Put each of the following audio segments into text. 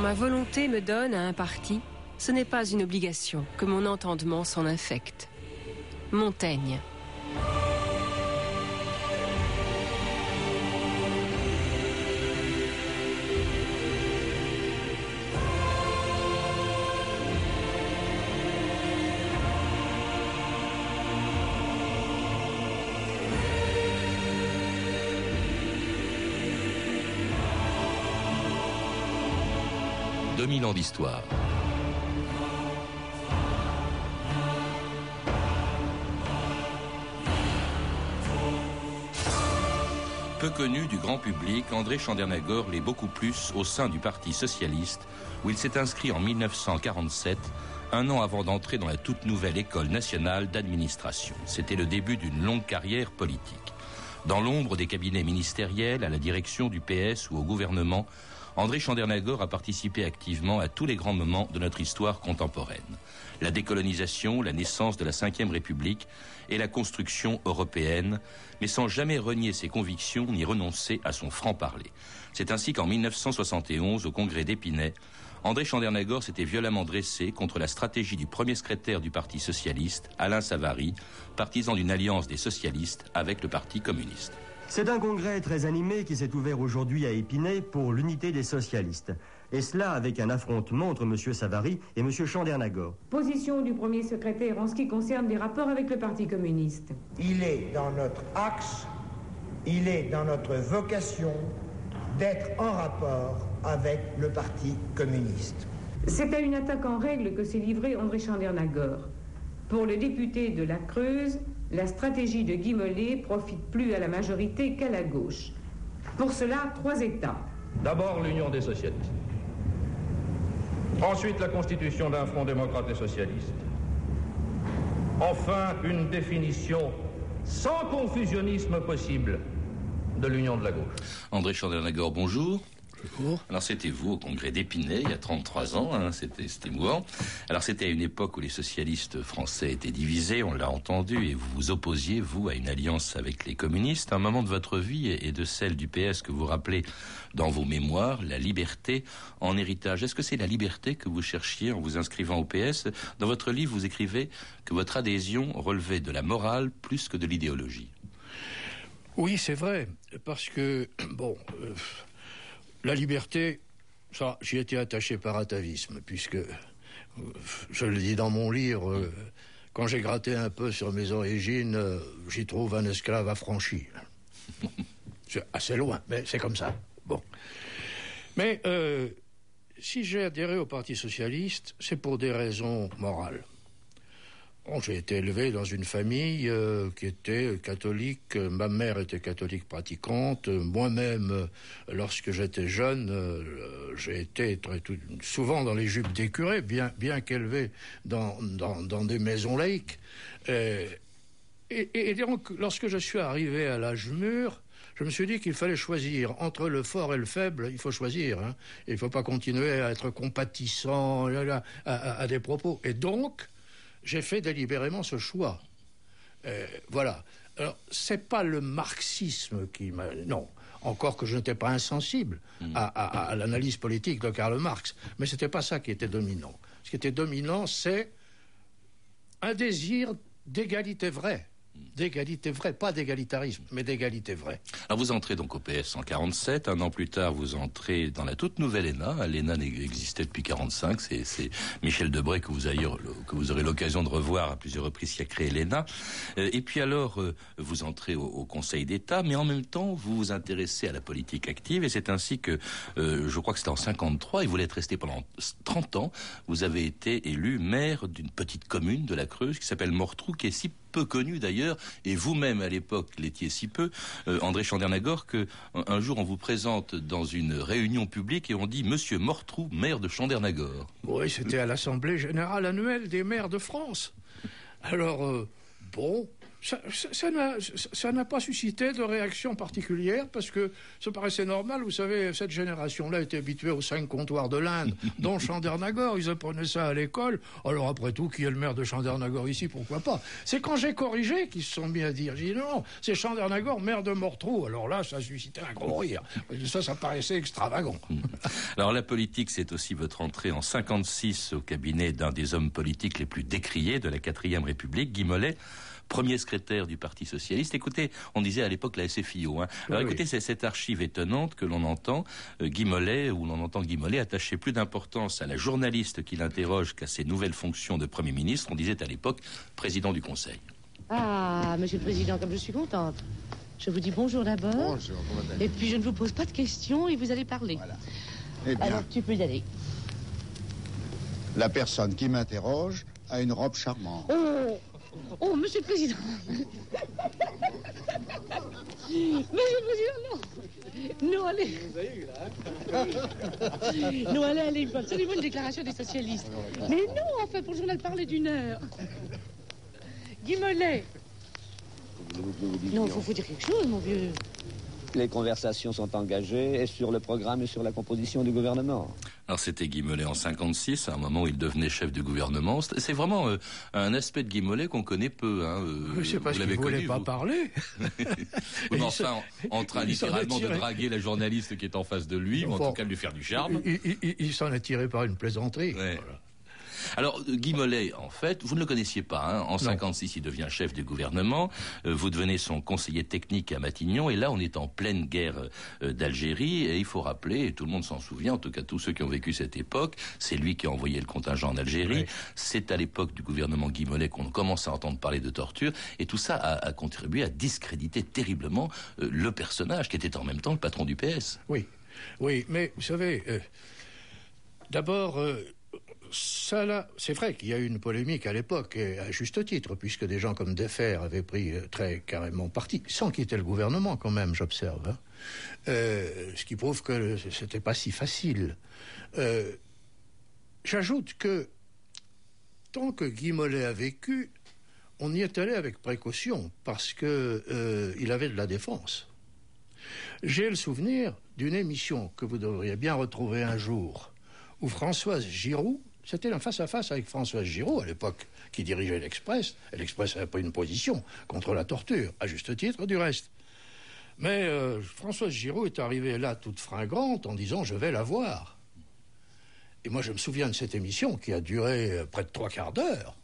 ma volonté me donne à un parti, ce n'est pas une obligation que mon entendement s'en infecte. Montaigne. D'histoire. Peu connu du grand public, André Chandernagor l'est beaucoup plus au sein du Parti socialiste, où il s'est inscrit en 1947, un an avant d'entrer dans la toute nouvelle École nationale d'administration. C'était le début d'une longue carrière politique. Dans l'ombre des cabinets ministériels, à la direction du PS ou au gouvernement, André Chandernagor a participé activement à tous les grands moments de notre histoire contemporaine. La décolonisation, la naissance de la Ve République et la construction européenne, mais sans jamais renier ses convictions ni renoncer à son franc-parler. C'est ainsi qu'en 1971, au congrès d'Épinay, André Chandernagor s'était violemment dressé contre la stratégie du premier secrétaire du Parti socialiste, Alain Savary, partisan d'une alliance des socialistes avec le Parti communiste. C'est un congrès très animé qui s'est ouvert aujourd'hui à Épinay pour l'unité des socialistes. Et cela avec un affrontement entre M. Savary et M. Chandernagor. Position du premier secrétaire en ce qui concerne les rapports avec le Parti communiste. Il est dans notre axe, il est dans notre vocation d'être en rapport avec le Parti communiste. C'est à une attaque en règle que s'est livré André Chandernagor. Pour le député de la Creuse, la stratégie de Guy Mollet profite plus à la majorité qu'à la gauche. Pour cela, trois États. D'abord l'Union des socialistes. Ensuite, la constitution d'un front démocrate et socialiste. Enfin, une définition sans confusionnisme possible de l'union de la gauche. André Chandernagor, bonjour. Alors c'était vous au congrès d'Épinay il y a 33 ans, hein, c'était émouvant. Alors c'était à une époque où les socialistes français étaient divisés, on l'a entendu, et vous vous opposiez, vous, à une alliance avec les communistes. Un moment de votre vie et de celle du PS que vous rappelez dans vos mémoires, la liberté en héritage. Est-ce que c'est la liberté que vous cherchiez en vous inscrivant au PS Dans votre livre, vous écrivez que votre adhésion relevait de la morale plus que de l'idéologie. Oui, c'est vrai, parce que, bon... Euh, la liberté, ça, j'y étais attaché par atavisme, puisque, euh, je le dis dans mon livre, euh, quand j'ai gratté un peu sur mes origines, euh, j'y trouve un esclave affranchi. c'est assez loin, mais c'est comme ça. Bon. Mais si j'ai adhéré au Parti socialiste, c'est pour des raisons morales. J'ai été élevé dans une famille euh, qui était catholique. Ma mère était catholique pratiquante. Moi-même, euh, lorsque j'étais jeune, euh, j'ai été très, souvent dans les jupes des curés, bien, bien qu'élevé dans, dans, des maisons laïques. Et, et, donc, lorsque je suis arrivé à l'âge mûr, je me suis dit qu'il fallait choisir entre le fort et le faible. Il faut choisir. Hein. Il ne faut pas continuer à être compatissant à, à des propos. Et donc, j'ai fait délibérément ce choix. Euh, voilà. Alors, c'est pas le marxisme qui m'a. Non. Encore que je n'étais pas insensible hmm. à, l'analyse politique de Karl Marx. Mais c'était pas ça qui était dominant. Ce qui était dominant, c'est un désir d'égalité vraie d'égalité vraie, pas d'égalitarisme, mais d'égalité vraie. Alors vous entrez donc au PS en 47, un an plus tard vous entrez dans la toute nouvelle ENA. L'ENA existait depuis 45, c'est Michel vous, que vous aurez l'occasion de revoir à plusieurs reprises qui a créé l'ENA. Euh, et puis alors euh, vous entrez au, Conseil d'État, mais en même temps vous vous intéressez à la politique active et c'est ainsi que, euh, je crois que c'était en 53, et vous l'êtes resté pendant 30 ans, vous avez été élu maire d'une petite commune de la Creuse qui s'appelle Mortrou, qui est si peu connu d'ailleurs, et vous-même à l'époque l'étiez si peu, euh, André Chandernagor, que un jour on vous présente dans une réunion publique et on dit Monsieur Mortrou, maire de Chandernagor. Oui, c'était à l'Assemblée générale annuelle des maires de France. Alors, euh, bon, ça n'a pas suscité de réaction particulière parce que ça paraissait normal. Vous savez, cette génération-là était habituée aux cinq comptoirs de l'Inde, dont Chandernagor. Ils apprenaient ça à l'école. Alors après tout, qui est le maire de Chandernagor ici? Pourquoi pas? C'est quand j'ai corrigé qu'ils se sont mis à dire. J'ai dit non, c'est Chandernagor, maire de Mortrou. Alors là, ça suscitait un gros rire. Ça, ça paraissait extravagant. Alors la politique, c'est aussi votre entrée en 56 au cabinet d'un des hommes politiques les plus décriés de la quatrième République, Guy Mollet premier secrétaire du Parti socialiste. Écoutez, on disait à l'époque la SFIO. Hein. Alors écoutez, c'est cette archive étonnante que l'on entend euh, Guy Mollet, où l'on entend Guy Mollet attacher plus d'importance à la journaliste qui l'interroge qu'à ses nouvelles fonctions de Premier ministre. On disait à l'époque président du Conseil. Ah, Monsieur le Président, comme je suis contente. Je vous dis bonjour d'abord. Bonjour, Et puis je ne vous pose pas de questions et vous allez parler. Voilà. Eh bien, Alors tu peux y aller. la personne qui m'interroge a une robe charmante. Oh Oh, Monsieur le Président Monsieur le Président, non Non, allez Non, allez, allez, absolument une déclaration des socialistes. Mais non, enfin, pour le journal parler d'une heure. Guy Mollet Non, il faut vous dire quelque chose, mon vieux. Les conversations sont engagées et sur le programme et sur la composition du gouvernement. Alors c'était Guy Mollet en 56, à un moment où il devenait chef du gouvernement. C'est vraiment euh, un aspect de Guy Mollet qu'on connaît peu. Hein, euh, sais pas qu'il ne voulait pas parler. mais enfin, en, en train littéralement de draguer la journaliste qui est en face de lui, ou en tout cas de lui faire du charme. Il, s'en est tiré par une plaisanterie. Alors, Guy Mollet, en fait, vous ne le connaissiez pas. Hein. En 56, il devient chef du gouvernement. Euh, vous devenez son conseiller technique à Matignon. Et là, on est en pleine guerre euh, d'Algérie. Et il faut rappeler, et tout le monde s'en souvient, en tout cas tous ceux qui ont vécu cette époque, c'est lui qui a envoyé le contingent en Algérie. C'est à l'époque du gouvernement Guy Mollet qu'on commence à entendre parler de torture. Et tout ça a, contribué à discréditer terriblement euh, le personnage qui était en même temps le patron du PS. Oui, oui, mais vous savez, d'abord c'est vrai qu'il y a eu une polémique à l'époque, et à juste titre, puisque des gens comme Defer avaient pris euh, très carrément parti, sans quitter le gouvernement quand même, j'observe. Hein. Euh, ce qui prouve que c'était pas si facile. Euh, j'ajoute que tant que Guy Mollet a vécu, on y est allé avec précaution parce que il avait de la défense. J'ai le souvenir d'une émission que vous devriez bien retrouver un jour, où Françoise Giroud c'était un face-à-face avec François Giraud à l'époque, qui dirigeait l'Express. Et l'Express avait pris une position contre la torture, à juste titre du reste. Mais euh, Françoise Giraud est arrivée là toute fringante en disant je vais la voir. Et moi je me souviens de cette émission qui a duré euh, près de trois quarts d'heure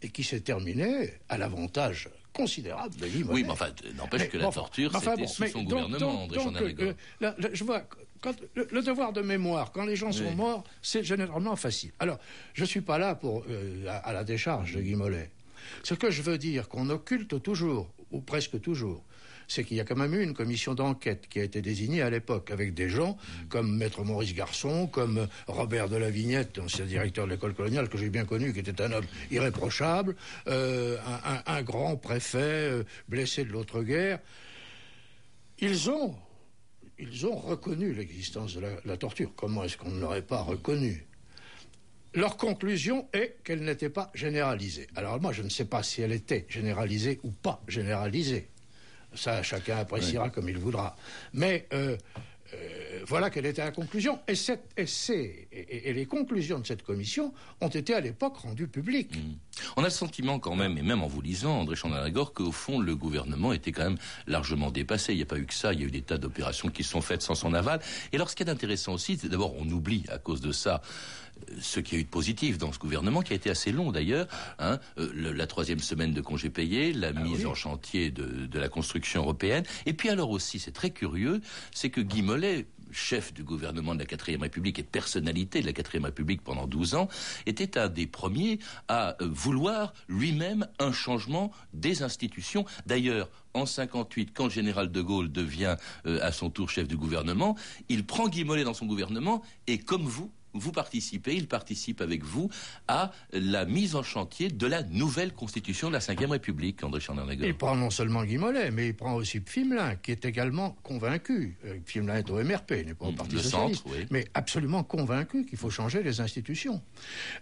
et qui s'est terminée à l'avantage considérable de Oui, mais enfin, n'empêche que la torture, c'était sous son gouvernement, André euh, Je vois, le, devoir de mémoire, quand les gens sont morts, c'est généralement facile. Alors, je ne suis pas là pour, euh, à, la décharge de Guy Mollet. Ce que je veux dire, qu'on occulte toujours, ou presque toujours, c'est qu'il y a quand même eu une commission d'enquête qui a été désignée à l'époque avec des gens mm. comme Maître Maurice Garçon, comme Robert de la Vignette, ancien directeur de l'école coloniale que j'ai bien connu, qui était un homme irréprochable, euh, un, grand préfet euh, blessé de l'autre guerre. Ils ont ils ont reconnu l'existence de la, torture. Comment est-ce qu'on ne l'aurait pas reconnu Leur conclusion est qu'elle n'était pas généralisée. Alors moi, je ne sais pas si elle était généralisée ou pas généralisée. Ça, chacun appréciera comme il voudra. Mais euh, euh, voilà quelle était la conclusion. Et, et, les conclusions de cette commission ont été à l'époque rendues publiques. Mmh. On a le sentiment quand même, et même en vous lisant, André Chandernagor, qu'au fond, le gouvernement était quand même largement dépassé. Il n'y a pas eu que ça, il y a eu des tas d'opérations qui se sont faites sans son aval. Et alors, ce qui est intéressant aussi, c'est d'abord, on oublie à cause de ça euh, ce qui a eu de positif dans ce gouvernement, qui a été assez long d'ailleurs, hein, euh, la troisième semaine de congés payés, la ah mise en chantier de, de, la construction européenne. Et puis alors aussi, c'est très curieux, c'est que Guy Mollet, chef du gouvernement de la quatrième République et personnalité de la quatrième République pendant 12 ans, était un des premiers à euh, vouloir lui-même un changement des institutions. D'ailleurs, en 58, quand le général de Gaulle devient à son tour chef du gouvernement, il prend Guy Mollet dans son gouvernement et, comme vous, vous participez, il participe avec vous à la mise en chantier de la nouvelle constitution de la Ve République, André Chandernagor. Il prend non seulement Guy Mollet, mais il prend aussi Pfimelin, qui est également convaincu. Euh, Pfimelin est au MRP, n'est pas au Mm, Parti le Socialiste, centre, oui. mais absolument convaincu qu'il faut changer les institutions.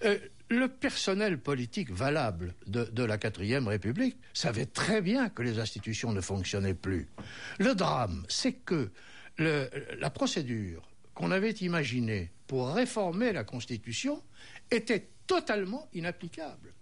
Euh, le personnel politique valable de, de la quatrième République savait très bien que les institutions ne fonctionnaient plus. Le drame, c'est que le- la procédure qu'on avait imaginée pour réformer la Constitution était totalement inapplicable.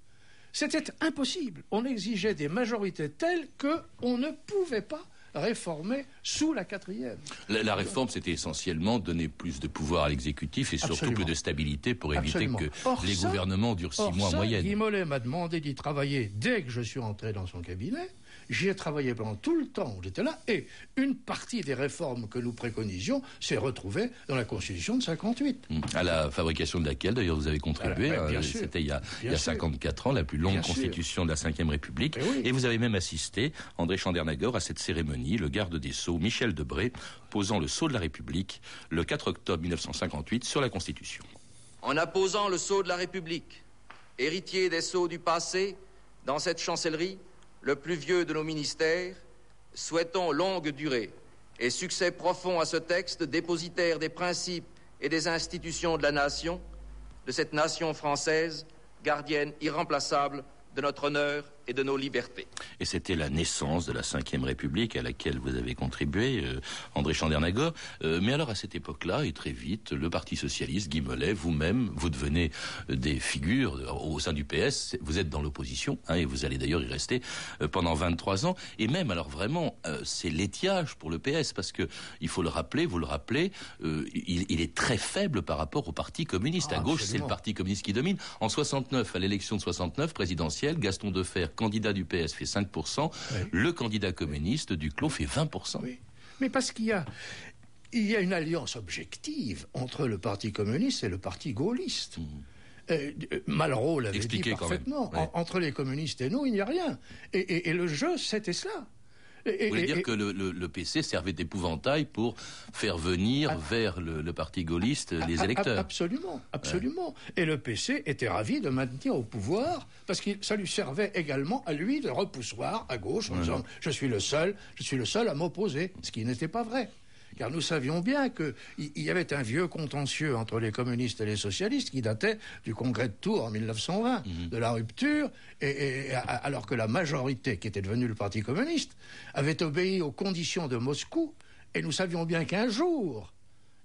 C'était impossible. On exigeait des majorités telles qu'on ne pouvait pas réformer sous la quatrième. La, la réforme, c'était essentiellement donner plus de pouvoir à l'exécutif et surtout Absolument. plus de stabilité pour éviter Absolument. que Or, les ça- gouvernements durent six mois en moyenne. Guy Mollet m'a demandé d'y travailler dès que je suis entré dans son cabinet. J'y ai travaillé pendant tout le temps où j'étais là, et une partie des réformes que nous préconisions s'est retrouvée dans la Constitution de 58. Mm. À la fabrication de laquelle, d'ailleurs, vous avez contribué. Euh. C'était il y a, il y a sûr. 54 ans, la plus longue Bien sûr. constitution de la Ve République. Eh oui. Et vous avez même assisté, André Chandernagor, à cette cérémonie, le garde des Sceaux, Michel Debré, posant le sceau de la République le 4 octobre 1958 sur la Constitution. En apposant le sceau de la République, héritier des sceaux du passé, dans cette chancellerie, le plus vieux de nos ministères, souhaitons longue durée et succès profond à ce texte dépositaire des principes et des institutions de la nation, de cette nation française, gardienne irremplaçable de notre honneur et de nos libertés. Et c'était la naissance de la Ve République à laquelle vous avez contribué, euh, André Chandernagor. Euh, mais alors à cette époque-là, et très vite, le Parti Socialiste, Guy Mollet, vous-même, vous devenez euh, des figures au sein du PS. Vous êtes dans l'opposition, hein, et vous allez d'ailleurs y rester euh, pendant 23 ans. Et même, alors vraiment, euh, c'est l'étiage pour le PS, parce que il faut le rappeler, vous le rappelez, euh, il, il est très faible par rapport au Parti communiste. Ah, à gauche, c'est le. Parti communiste qui domine. En 69, à l'élection de 69 présidentielle, Gaston Defer, candidat du PS, fait 5%. Le candidat communiste, Duclos, fait 20%. Oui. Mais parce qu'il y a, il y a une alliance objective entre le Parti communiste et le Parti gaulliste. Euh, euh, Malraux l'avait dit parfaitement. Ouais. En- entre les communistes et nous, il n'y a rien. Et, et- et le jeu, c'était cela. Et- Vous voulez et- dire et- que le, le- le PC servait d'épouvantail pour faire venir vers le, le parti gaulliste les A- a- électeurs Absolument, absolument. Et le PC était ravi de maintenir au pouvoir parce que ça lui servait également à lui de repoussoir à gauche en disant je suis le seul, je suis le seul à m'opposer, ce qui n'était pas vrai. Car nous savions bien qu'il il y avait un vieux contentieux entre les communistes et les socialistes qui datait du congrès de Tours en 1920, de la rupture, et, et- et- alors que la majorité, qui était devenue le Parti communiste, avait obéi aux conditions de Moscou, et nous savions bien qu'un jour,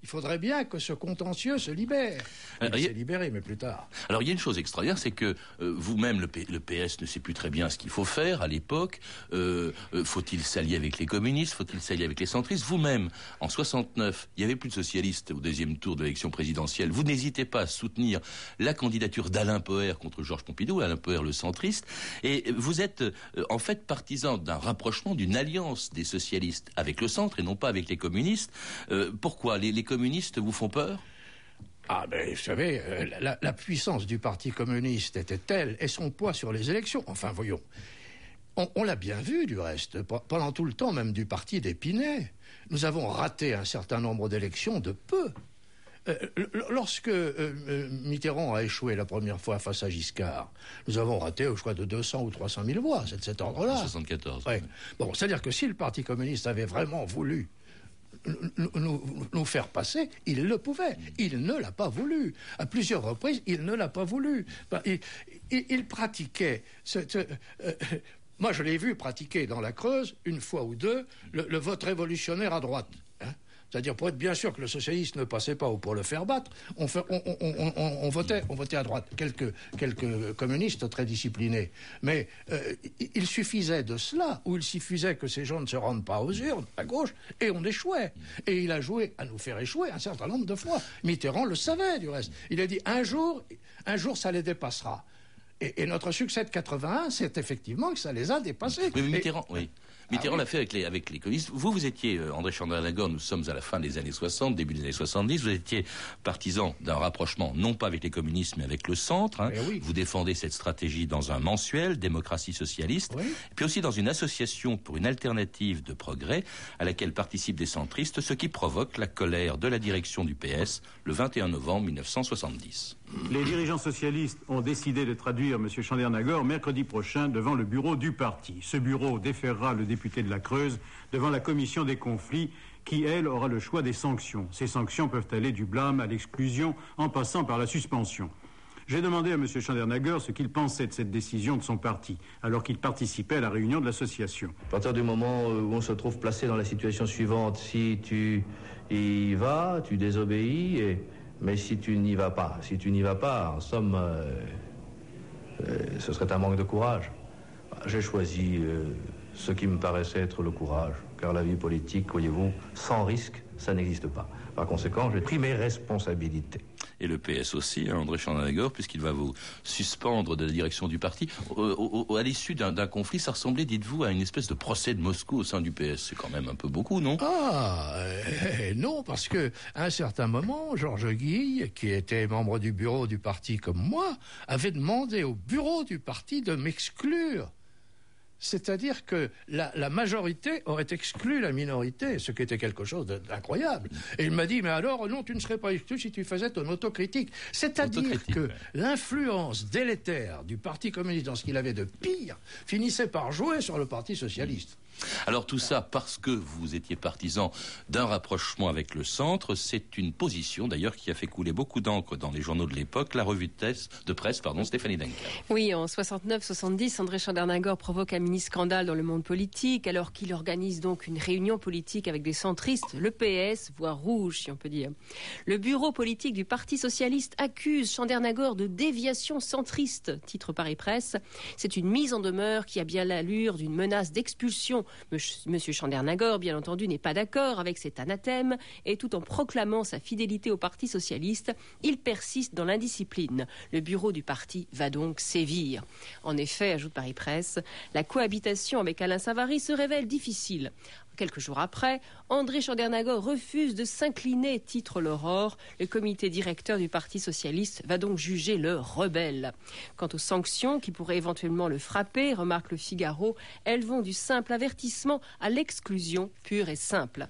il faudrait bien que ce contentieux se libère. Alors, Il il y a- s'est libéré, mais plus tard. Alors il y a une chose extraordinaire, c'est que euh, vous-même, le, P- le PS ne sait plus très bien ce qu'il faut faire à l'époque. Euh, euh, faut-il s'allier avec les communistes? Faut-il s'allier avec les centristes? Vous-même, en 69, il y avait plus de socialistes au deuxième tour de l'élection présidentielle. Vous n'hésitez pas à soutenir la candidature d'Alain Poher contre Georges Pompidou, Alain Poher le centriste, et vous êtes euh, en fait partisan d'un rapprochement, d'une alliance des socialistes avec le centre et non pas avec les communistes. Euh, pourquoi? Les, les communistes vous font peur? Ah, ben, vous savez, euh, la, la puissance du Parti communiste était telle, et son poids sur les élections. Enfin, voyons. On, on l'a bien vu, du reste, pe- pendant tout le temps même du parti d'Épinay. Nous avons raté un certain nombre d'élections de peu. Euh, lorsque euh, Mitterrand a échoué la première fois face à Giscard, nous avons raté, je crois, de 200 ou 300 000 voix, c'est de cet ordre-là. 74. Ouais. Bon, c'est-à-dire que si le Parti communiste avait vraiment voulu nous, faire passer, il le pouvait. Il ne l'a pas voulu. À plusieurs reprises, il ne l'a pas voulu. Ben, il, il- pratiquait. euh, moi, je l'ai vu pratiquer dans la Creuse, une fois ou deux, le, le vote révolutionnaire à droite. hein. C'est-à-dire, pour être bien sûr que le socialiste ne passait pas ou pour le faire battre, on, fait- on- on- on- on- on votait, on votait à droite. Quelques, quelques communistes très disciplinés. Mais euh, il- suffisait de cela, ou il suffisait que ces gens ne se rendent pas aux urnes, à gauche, et on échouait. Et il a joué à nous faire échouer un certain nombre de fois. Mitterrand le savait, du reste. Il a dit, un jour, un jour, ça les dépassera. Et, et notre succès de 81, c'est effectivement que ça les a dépassés. Oui, mais Et- Mitterrand, oui. Mitterrand l'a fait avec les, avec les communistes. Vous, vous étiez, euh, André Chandranagor, nous sommes à la fin des années 60, début des années 70, vous étiez partisan d'un rapprochement, non pas avec les communistes, mais avec le centre. Hein. Eh Vous défendez cette stratégie dans un mensuel, démocratie socialiste, et puis aussi dans une association pour une alternative de progrès, à laquelle participent des centristes, ce qui provoque la colère de la direction du PS le 21 novembre 1970. Les dirigeants socialistes ont décidé de traduire M. Chandernagor mercredi prochain devant le bureau du parti. Ce bureau déférera le député de la Creuse devant la commission des conflits qui, elle, aura le choix des sanctions. Ces sanctions peuvent aller du blâme à l'exclusion en passant par la suspension. J'ai demandé à M. Chandernagor ce qu'il pensait de cette décision de son parti, alors qu'il participait à la réunion de l'association. À partir du moment où on se trouve placé dans la situation suivante, si tu y vas, tu désobéis, et- mais si tu n'y vas pas, si tu n'y vas pas, en somme, euh, euh, ce serait un manque de courage. J'ai choisi euh, ce qui me paraissait être le courage, car la vie politique, voyez-vous, sans risque, ça n'existe pas. Par conséquent, j'ai pris mes responsabilités. Et le PS aussi, hein, André Chandranagor, puisqu'il va vous suspendre de la direction du parti. À l'issue d'un conflit, ça ressemblait, dites-vous, à une espèce de procès de Moscou au sein du PS. C'est quand même un peu beaucoup, non? Ah, euh, non, parce que à un certain moment, Georges Guille, qui était membre du bureau du parti comme moi, avait demandé au bureau du parti de m'exclure. C'est-à-dire que la, la majorité aurait exclu la minorité, ce qui était quelque chose d'incroyable. Et il m'a dit, mais alors, non, tu ne serais pas exclu si tu faisais ton autocritique. C'est-à-dire que ouais. l'influence délétère du Parti communiste dans ce qu'il avait de pire finissait par jouer sur le Parti socialiste. Alors tout ça parce que vous étiez partisan d'un rapprochement avec le centre, c'est une position d'ailleurs qui a fait couler beaucoup d'encre dans les journaux de l'époque, la revue de, de presse, pardon, Stéphanie Duncan. Oui, en 69-70, André Chandernagor provoque un mini-scandale dans le monde politique, alors qu'il organise donc une réunion politique avec des centristes, le PS, voire rouge, si on peut dire. Le bureau politique du Parti socialiste accuse Chandernagor de déviation centriste, titre Paris Presse. C'est une mise en demeure qui a bien l'allure d'une menace d'expulsion. Monsieur Chandernagor, bien entendu, n'est pas d'accord avec cet anathème, et tout en proclamant sa fidélité au Parti socialiste, il persiste dans l'indiscipline. Le bureau du parti va donc sévir. En effet, ajoute Paris Presse, la cohabitation avec Alain Savary se révèle difficile. Quelques jours après, André Chandernagor refuse de s'incliner, titre l'Aurore. Le comité directeur du Parti socialiste va donc juger le rebelle. Quant aux sanctions qui pourraient éventuellement le frapper, remarque le Figaro, elles vont du simple avertissement à l'exclusion pure et simple.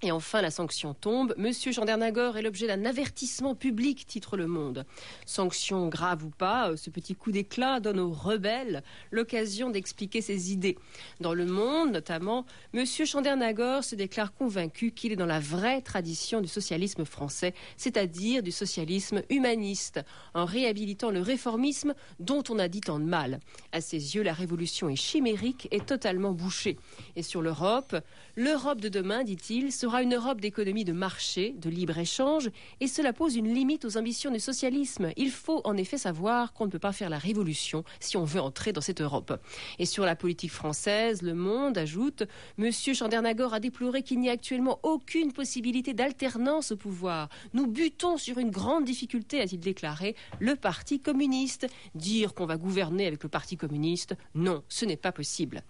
Et enfin, la sanction tombe. Monsieur Chandernagor est l'objet d'un avertissement public, titre Le Monde. Sanction grave ou pas, euh, ce petit coup d'éclat donne aux rebelles l'occasion d'expliquer ses idées. Dans Le Monde, notamment, Monsieur Chandernagor se déclare convaincu qu'il est dans la vraie tradition du socialisme français, c'est-à-dire du socialisme humaniste, en réhabilitant le réformisme dont on a dit tant de mal. À ses yeux, la révolution est chimérique et totalement bouchée. Et sur l'Europe, l'Europe de demain, dit-il, sera une Europe d'économie de marché, de libre-échange, et cela pose une limite aux ambitions du socialisme. Il faut en effet savoir qu'on ne peut pas faire la révolution si on veut entrer dans cette Europe. Et sur la politique française, Le Monde ajoute Monsieur Chandernagor a déploré qu'il n'y a actuellement aucune possibilité d'alternance au pouvoir. Nous butons sur une grande difficulté, a-t-il déclaré, le Parti communiste. Dire qu'on va gouverner avec le Parti communiste, non, ce n'est pas possible.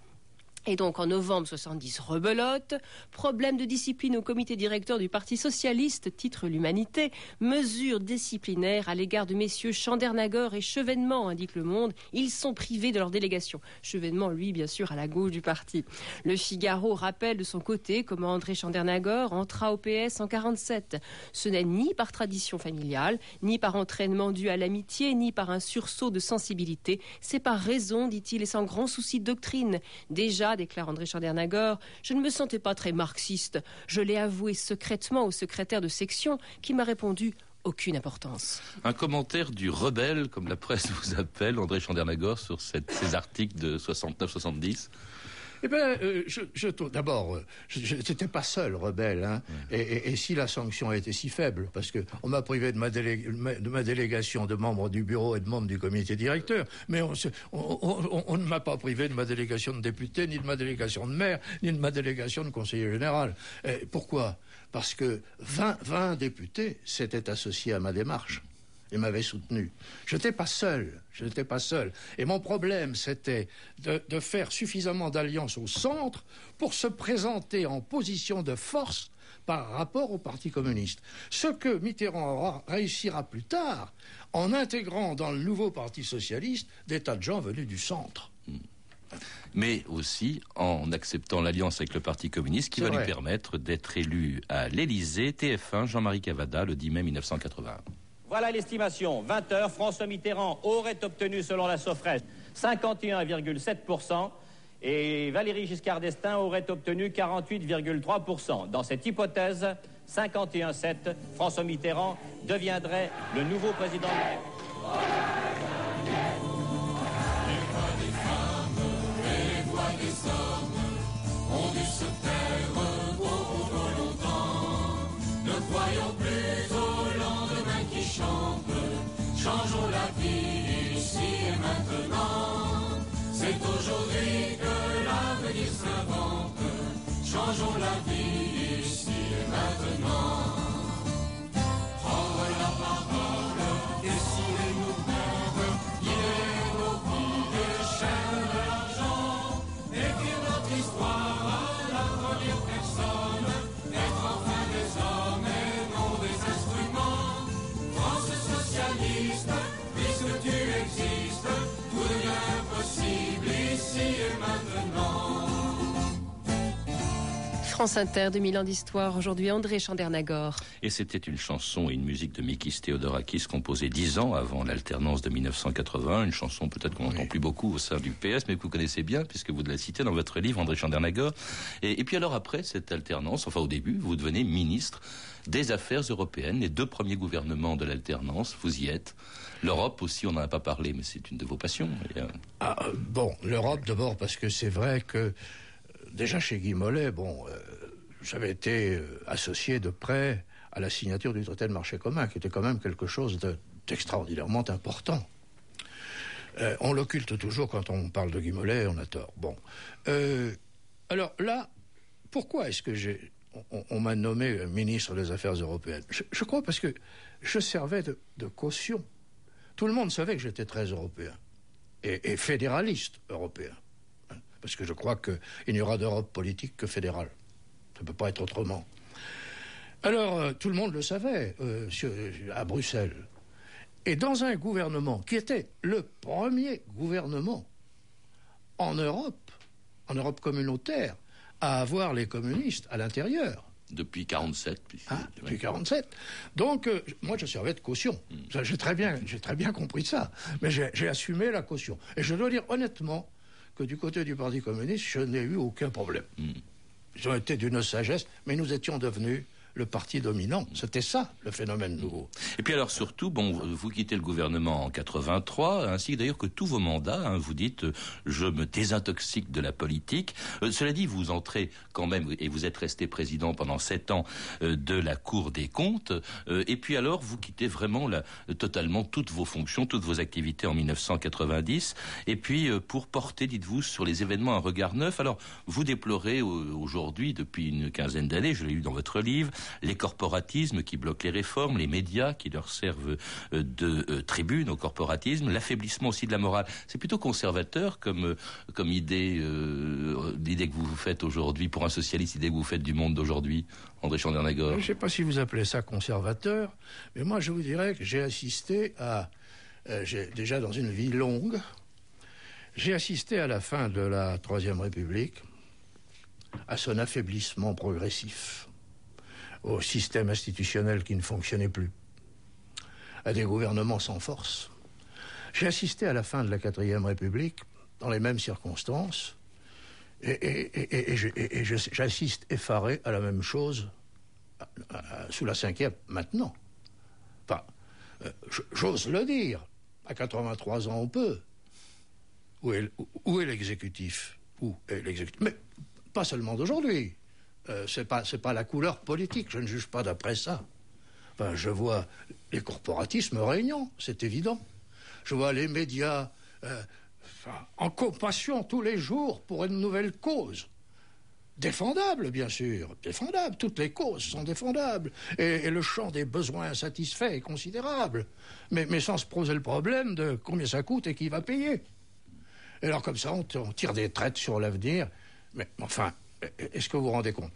Et donc en novembre 70, rebelote, problème de discipline au comité directeur du Parti socialiste, titre l'Humanité, mesures disciplinaires à l'égard de messieurs Chandernagor et Chevènement, indique le Monde, ils sont privés de leur délégation. Chevènement, lui, bien sûr, à la gauche du parti. Le Figaro rappelle de son côté comment André Chandernagor entra au PS en 47. Ce n'est ni par tradition familiale, ni par entraînement dû à l'amitié, ni par un sursaut de sensibilité. C'est par raison, dit-il, et sans grand souci de doctrine. Déjà, déclare André Chandernagor, je ne me sentais pas très marxiste. Je l'ai avoué secrètement au secrétaire de section qui m'a répondu aucune importance. Un commentaire du rebelle, comme la presse vous appelle, André Chandernagor, sur ces articles de 69-70 Eh bien, euh, je, d'abord, euh, je n'étais pas seul rebelle. Hein, et, et- et si la sanction a été si faible, parce que on m'a privé de ma, délé- de ma délégation de membre du bureau et de membre du comité directeur, mais on, se- on- on- on ne m'a pas privé de ma délégation de député, ni de ma délégation de maire, ni de ma délégation de conseiller général. Et pourquoi? Parce que 20, 20 députés s'étaient associés à ma démarche. Et m'avait soutenu. Je n'étais pas seul, je n'étais pas seul. Et mon problème, c'était de, de faire suffisamment d'alliances au centre pour se présenter en position de force par rapport au Parti communiste. Ce que Mitterrand réussira plus tard en intégrant dans le nouveau Parti socialiste des tas de gens venus du centre. mais aussi en acceptant l'alliance avec le Parti communiste qui va lui permettre d'être élu à l'Élysée, TF1, Jean-Marie Cavada, le 10 mai 1981. Voilà l'estimation. 20 heures, François Mitterrand aurait obtenu, selon la Sofres, 51,7%. Et Valérie Giscard d'Estaing aurait obtenu 48,3%. Dans cette hypothèse, 51,7, François Mitterrand deviendrait le nouveau président de la Changeons la vie ici et maintenant. C'est aujourd'hui que l'avenir s'invente. Changeons la vie ici et maintenant. France Inter, 2000 ans d'histoire. Aujourd'hui, André Chandernagor. Et c'était une chanson et une musique de Mikis Theodorakis composée dix ans avant l'alternance de 1980. Une chanson peut-être qu'on n'entend plus beaucoup au sein du PS, mais que vous connaissez bien puisque vous la citez dans votre livre, André Chandernagor. Et, et puis alors après cette alternance, enfin au début, vous devenez ministre des Affaires européennes, les deux premiers gouvernements de l'alternance, vous y êtes. L'Europe aussi, on n'en a pas parlé, mais c'est une de vos passions. Et, euh, Ah, euh, bon, l'Europe d'abord parce que c'est vrai que euh, déjà chez Guy Mollet, bon, euh, j'avais été euh, associé de près à la signature du traité de marché commun, qui était quand même quelque chose de- d'extraordinairement important. Euh, on l'occulte toujours quand on parle de Guy Mollet, on a tort. Bon, Euh, alors là, pourquoi est-ce que j'ai on, m'a nommé ministre des Affaires européennes? Je, crois parce que je servais de, de caution. Tout le monde savait que j'étais très européen et, et fédéraliste européen. Hein, Parce que je crois qu'il n'y aura d'Europe politique que fédérale. Ça ne peut pas être autrement. Alors, euh, tout le monde le savait euh, sur- à Bruxelles. Et dans un gouvernement qui était le premier gouvernement en Europe, en Europe communautaire, à avoir les communistes à l'intérieur. depuis 47. puis- Hein, depuis 47. Donc, euh, moi, je servais de caution. Ça, J'ai très bien, j'ai très bien compris ça. Mais j'ai j'ai assumé la caution. Et je dois dire honnêtement que du côté du Parti communiste, je n'ai eu aucun problème. Ils ont été d'une sagesse, mais nous étions devenus le parti dominant. C'était ça, le phénomène nouveau. Et puis alors surtout, bon, vous quittez le gouvernement en 83, ainsi d'ailleurs que tous vos mandats, hein, vous dites euh, je me désintoxique de la politique. Euh, cela dit, vous entrez quand même, et vous êtes resté président pendant sept ans euh, de la Cour des comptes, et puis alors vous quittez vraiment la- totalement toutes vos fonctions, toutes vos activités en 1990, et puis pour porter, dites-vous, sur les événements un regard neuf. Alors vous déplorez aujourd'hui, depuis une quinzaine d'années, je l'ai lu dans votre livre, les corporatismes qui bloquent les réformes, les médias qui leur servent euh, de euh, tribune au corporatisme, l'affaiblissement aussi de la morale. C'est plutôt conservateur comme, euh, comme idée, euh, que vous faites aujourd'hui, pour un socialiste, l'idée que vous faites du monde d'aujourd'hui, André Chandernagor. Je ne sais pas si vous appelez ça conservateur, mais moi je vous dirais que j'ai assisté à, déjà dans une vie longue, j'ai assisté à la fin de la Troisième République à son affaiblissement progressif, au système institutionnel qui ne fonctionnait plus, à des gouvernements sans force. J'ai assisté à la fin de la Quatrième République dans les mêmes circonstances, et, et- et- j'assiste effaré à la même chose sous la cinquième maintenant. Enfin, euh, j'ose le dire. À 83 ans, on peut. Où est l'exécutif? Où est l'exécutif? Mais pas seulement d'aujourd'hui. Euh, c'est pas pas la couleur politique. Je ne juge pas d'après ça. Enfin, je vois les corporatismes régnant, c'est évident. Je vois les médias euh, en compassion tous les jours pour une nouvelle cause. Défendable, bien sûr, défendable. Toutes les causes sont défendables. Et, le champ des besoins insatisfaits est considérable. Mais, sans se poser le problème de combien ça coûte et qui va payer. Et alors comme ça, on, on tire des traites sur l'avenir. Mais enfin, est-ce que vous vous rendez compte?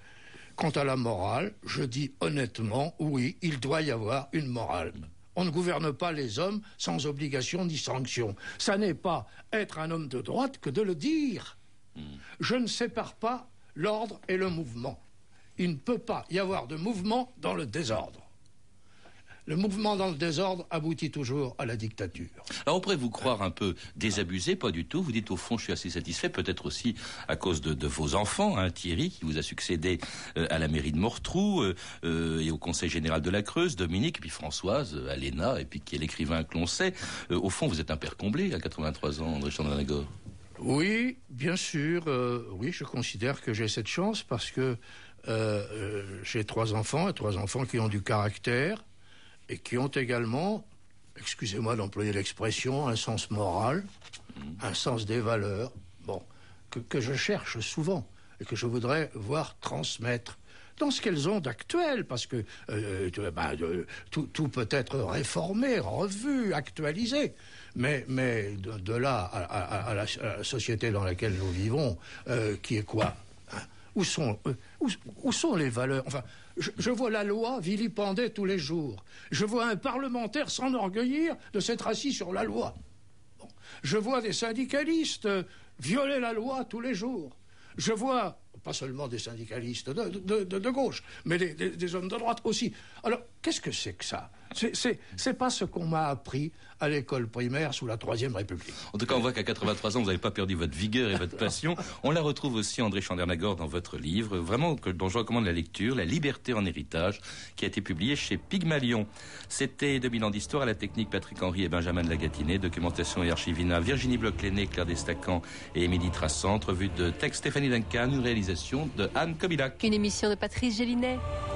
Quant à la morale, je dis honnêtement, oui, il doit y avoir une morale. On ne gouverne pas les hommes sans obligation ni sanction. Ça n'est pas être un homme de droite que de le dire. Je ne sépare pas l'ordre et le mouvement. Il ne peut pas y avoir de mouvement dans le désordre. Le mouvement dans le désordre aboutit toujours à la dictature. Alors on pourrait vous croire un peu désabusé, pas du tout. Vous dites au fond, je suis assez satisfait, peut-être aussi à cause de, de vos enfants, hein, Thierry, qui vous a succédé euh, à la mairie de Mortrou euh, euh, et au conseil général de la Creuse, Dominique, et puis Françoise, euh, à l'ENA, et puis qui est l'écrivain que l'on sait. Euh, au fond, vous êtes un père comblé à 83 ans, André Chandranagor. Oui, bien sûr. euh, oui, je considère que j'ai cette chance parce que j'ai trois enfants, et trois enfants qui ont du caractère et qui ont également, excusez-moi d'employer l'expression, un sens moral, un sens des valeurs, bon, que, que je cherche souvent et que je voudrais voir transmettre dans ce qu'elles ont d'actuel, parce que euh, ben, de- tout, tout peut être réformé, revu, actualisé. Mais, mais de, de là à, à- à la, à la société dans laquelle nous vivons, euh, qui est quoi? Où, sont, euh, où, sont les valeurs? Enfin, je, vois la loi vilipendée tous les jours. Je vois un parlementaire s'enorgueillir de s'être assis sur la loi. Je vois des syndicalistes euh, violer la loi tous les jours. Je vois, pas seulement des syndicalistes de, gauche, mais des hommes de droite aussi. Alors, qu'est-ce que c'est que ça? C'est- pas ce qu'on m'a appris à l'école primaire sous la Troisième République. En tout cas, on voit qu'à 83 ans, vous n'avez pas perdu votre vigueur et votre passion. On la retrouve aussi, André Chandernagor, dans votre livre, vraiment, que, dont je recommande la lecture, La liberté en héritage, qui a été publié chez Pygmalion. C'était 2000 ans d'histoire à la technique Patrick Henry et Benjamin de documentation et archivina Virginie Bloch-Léné, Claire Destacan et Émilie Trassant, revue de texte Stéphanie Duncan, une réalisation de Anne Kobilac. Une émission de Patrice Gélinet.